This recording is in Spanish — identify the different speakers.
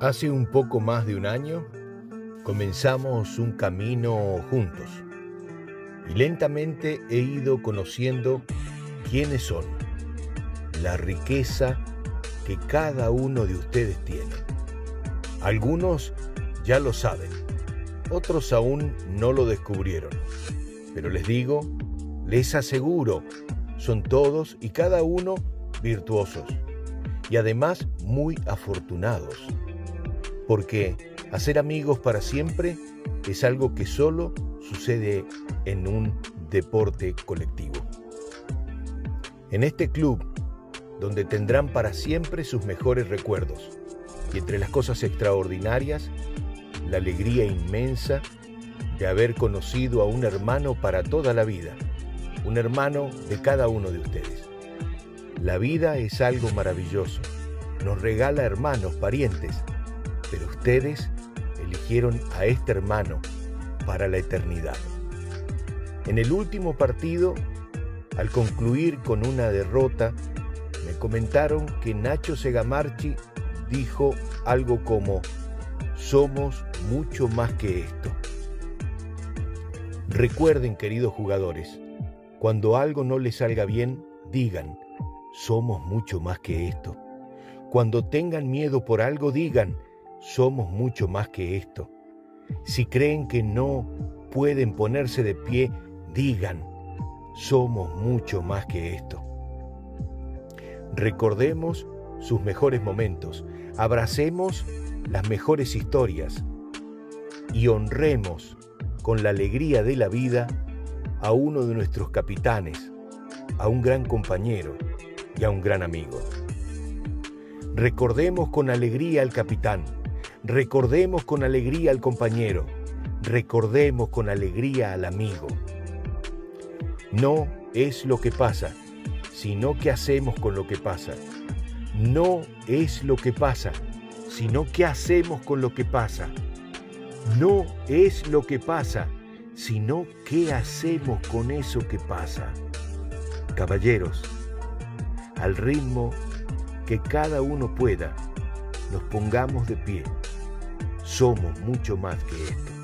Speaker 1: Hace un poco más de un año comenzamos un camino juntos. Y lentamente he ido conociendo quiénes son, la riqueza que cada uno de ustedes tiene. Algunos ya lo saben, otros aún no lo descubrieron, pero les digo, les aseguro, son todos y cada uno virtuosos y además muy afortunados, porque hacer amigos para siempre es algo que solo sucede en un deporte colectivo. En este club, donde tendrán para siempre sus mejores recuerdos, y entre las cosas extraordinarias, la alegría inmensa de haber conocido a un hermano para toda la vida, un hermano de cada uno de ustedes. La vida es algo maravilloso. Nos regala hermanos, parientes, pero ustedes eligieron a este hermano para la eternidad. En el último partido, al concluir con una derrota, me comentaron que Nacho Segamarchi dijo algo como, somos mucho más que esto. Recuerden, queridos jugadores, cuando algo no les salga bien, digan, somos mucho más que esto. Cuando tengan miedo por algo, digan, somos mucho más que esto. Si creen que no pueden ponerse de pie, digan, somos mucho más que esto. Recordemos sus mejores momentos, abracemos las mejores historias y honremos con la alegría de la vida a uno de nuestros capitanes, a un gran compañero, y a un gran amigo. Recordemos con alegría al capitán, recordemos con alegría al compañero, recordemos con alegría al amigo. No es lo que pasa, sino qué hacemos con lo que pasa. No es lo que pasa, sino qué hacemos con lo que pasa. No es lo que pasa, sino qué hacemos con eso que pasa. Caballeros, al ritmo que cada uno pueda, nos pongamos de pie. Somos mucho más que esto.